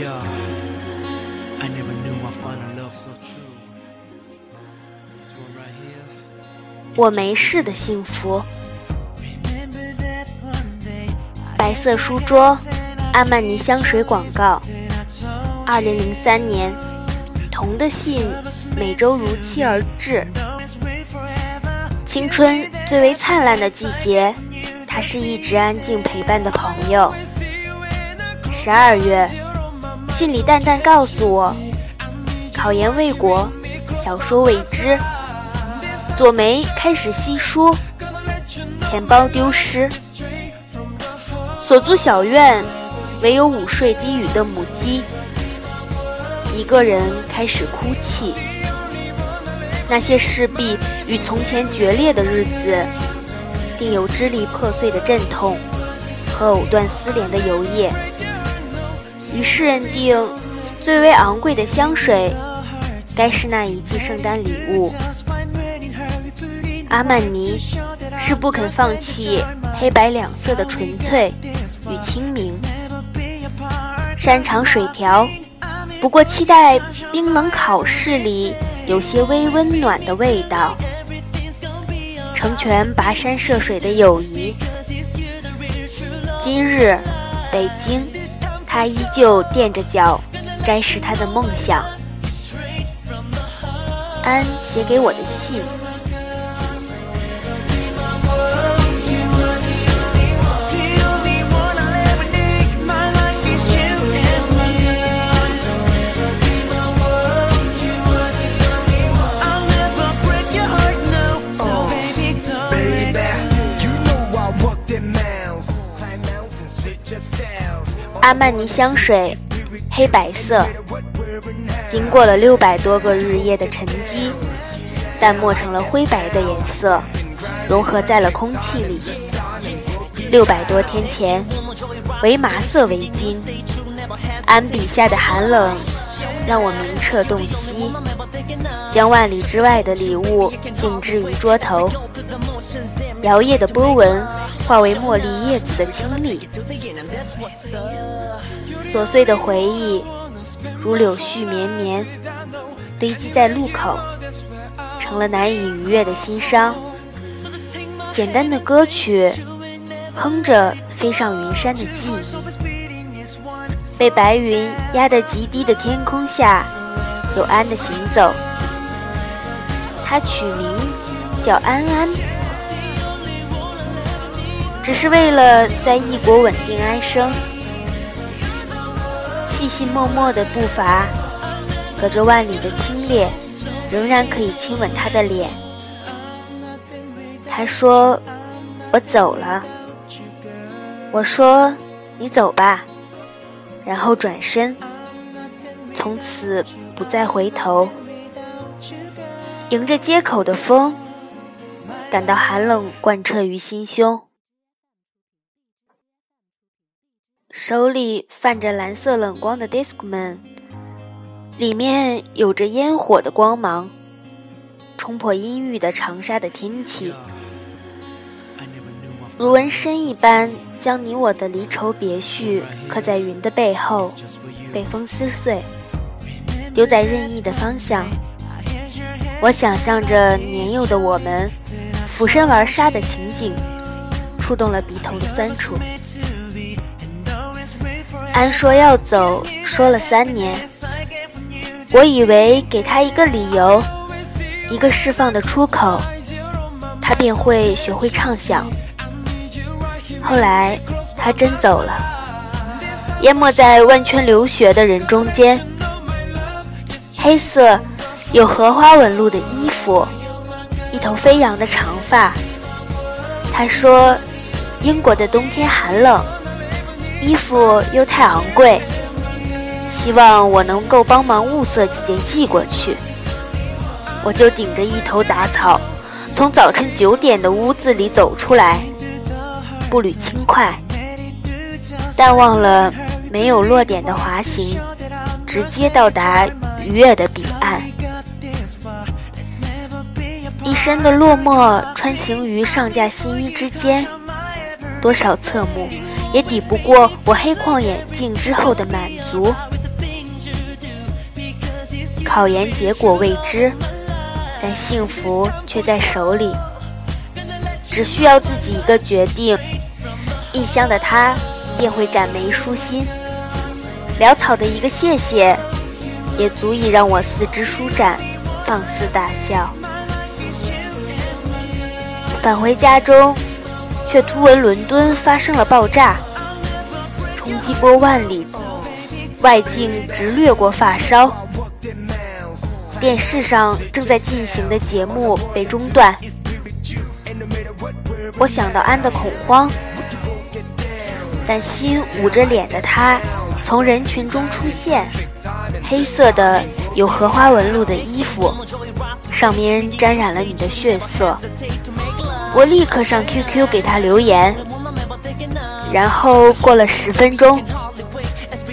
Yeah, I never knew found a love so true. This one right here. 我没事的幸福。白色书桌，阿曼尼香水广告。二零零三年，童的信每周如期而至。青春最为灿烂的季节，他是一直安静陪伴的朋友。十二月，信里淡淡告诉我，考研未果，小说未知，左眉开始稀疏，钱包丢失。所租小院，唯有午睡低语的母鸡。一个人开始哭泣。那些势必与从前决裂的日子，定有支离破碎的阵痛和藕断丝连的游曳。于是认定，最为昂贵的香水，该是那一季圣诞礼物。阿曼尼是不肯放弃黑白两色的纯粹。与清明，山长水调，不过期待冰冷考试里有些微温暖的味道。成全跋山涉水的友谊。今日，北京，他依旧垫着脚摘拾他的梦想。安写给我的信。阿曼尼香水，黑白色，经过了六百多个日夜的沉积，淡漠成了灰白的颜色，融合在了空气里。六百多天前，为麻色围巾，安笔下的寒冷让我明澈洞悉，将万里之外的礼物静置于桌头，摇曳的波纹化为茉莉叶子的清丽。琐碎的回忆如柳絮绵绵，堆积在路口，成了难以逾越的心伤。简单的歌曲，哼着飞上云山的记忆，被白云压得极低的天空下，有安的行走。他取名叫安安，只是为了在异国稳定安生。细细默默的步伐，隔着万里的清冽，仍然可以亲吻他的脸。他说：“我走了。”我说：“你走吧。”然后转身，从此不再回头。迎着街口的风，感到寒冷贯彻于心胸。手里泛着蓝色冷光的 Discman，里面有着烟火的光芒，冲破阴郁的长沙的天气，如纹身一般将你我的离愁别绪刻在云的背后，被风撕碎，丢在任意的方向。我想象着年幼的我们俯身玩沙的情景，触动了鼻头的酸楚。安说要走，说了三年。我以为给他一个理由，一个释放的出口，他便会学会畅想。后来他真走了，淹没在万圈流血的人中间。黑色有荷花纹路的衣服，一头飞扬的长发。他说：“英国的冬天寒冷。”衣服又太昂贵，希望我能够帮忙物色几件寄过去。我就顶着一头杂草，从早晨九点的屋子里走出来，步履轻快，但忘了没有落点的滑行，直接到达愉悦的彼岸。一身的落寞穿行于上架新衣之间，多少侧目。也抵不过我黑框眼镜之后的满足。考研结果未知，但幸福却在手里。只需要自己一个决定，异乡的他便会展眉舒心。潦草的一个谢谢，也足以让我四肢舒展，放肆大笑。返回家中，却突闻伦敦发生了爆炸，冲击波万里，外境直掠过发梢。电视上正在进行的节目被中断，我想到安的恐慌，但心捂着脸的他从人群中出现，黑色的有荷花纹路的衣服，上面沾染了你的血色。我立刻上 QQ 给他留言，然后过了十分钟，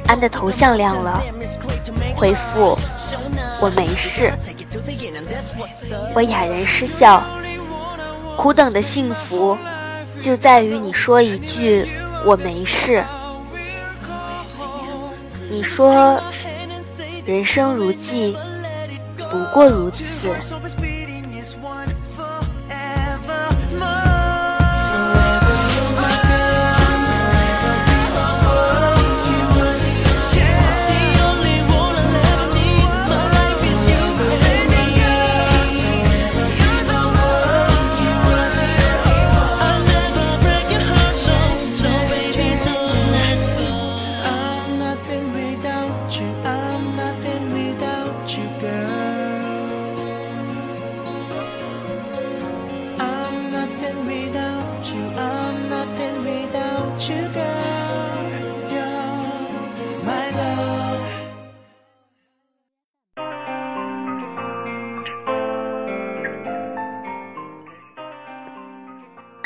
安的头像亮了，回复。我没事，我哑然失笑。苦等的幸福，就在于你说一句“我没事”。你说，人生如寄，不过如此。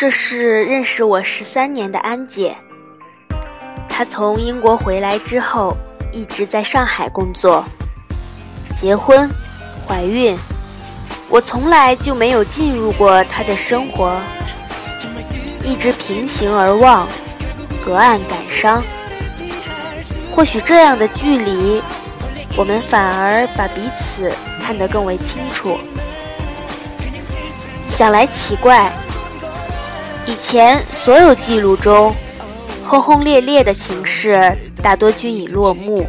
这是认识我十三年的安姐。她从英国回来之后，一直在上海工作。结婚、怀孕，我从来就没有进入过她的生活，一直平行而望，隔岸感伤。或许这样的距离，我们反而把彼此看得更为清楚。想来奇怪。以前所有记录中，轰轰烈烈的情事大多均已落幕，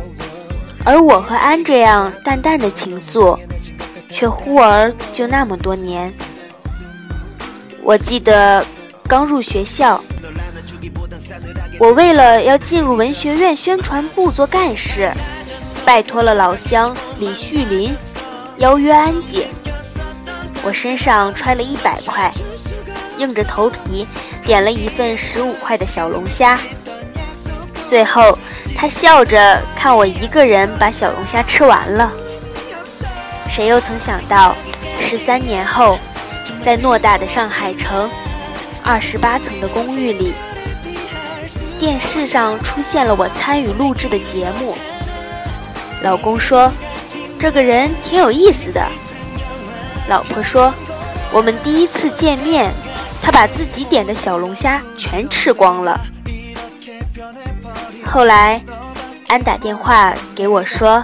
而我和安这样淡淡的情愫，却忽而就那么多年。我记得刚入学校，我为了要进入文学院宣传部做干事，拜托了老乡李旭林，邀约安姐。我身上揣了一百块。硬着头皮点了一份十五块的小龙虾，最后他笑着看我一个人把小龙虾吃完了。谁又曾想到，十三年后，在偌大的上海城，二十八层的公寓里，电视上出现了我参与录制的节目。老公说：“这个人挺有意思的。”老婆说：“我们第一次见面。”他把自己点的小龙虾全吃光了。后来，安打电话给我说：“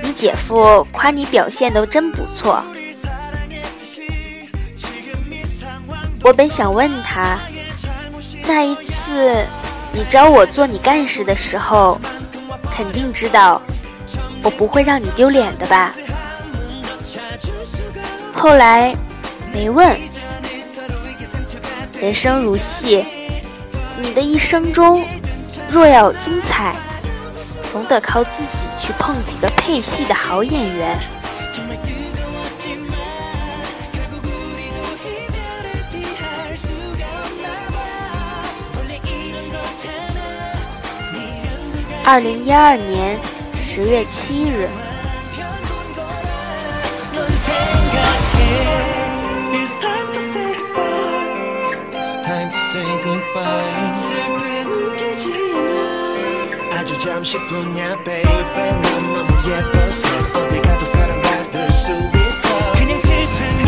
你姐夫夸你表现的真不错。”我本想问他，那一次你招我做你干事的时候，肯定知道我不会让你丢脸的吧？后来没问。人生如戏，你的一生中若要精彩，总得靠自己去碰几个配戏的好演员。二零一二年十月七日。saying goodbye. 슬픈 웃기지나. 아주 잠시뿐이야 baby 넌 너무 예뻐서 어디 가도 사랑받을 수 있어. 그냥 슬픈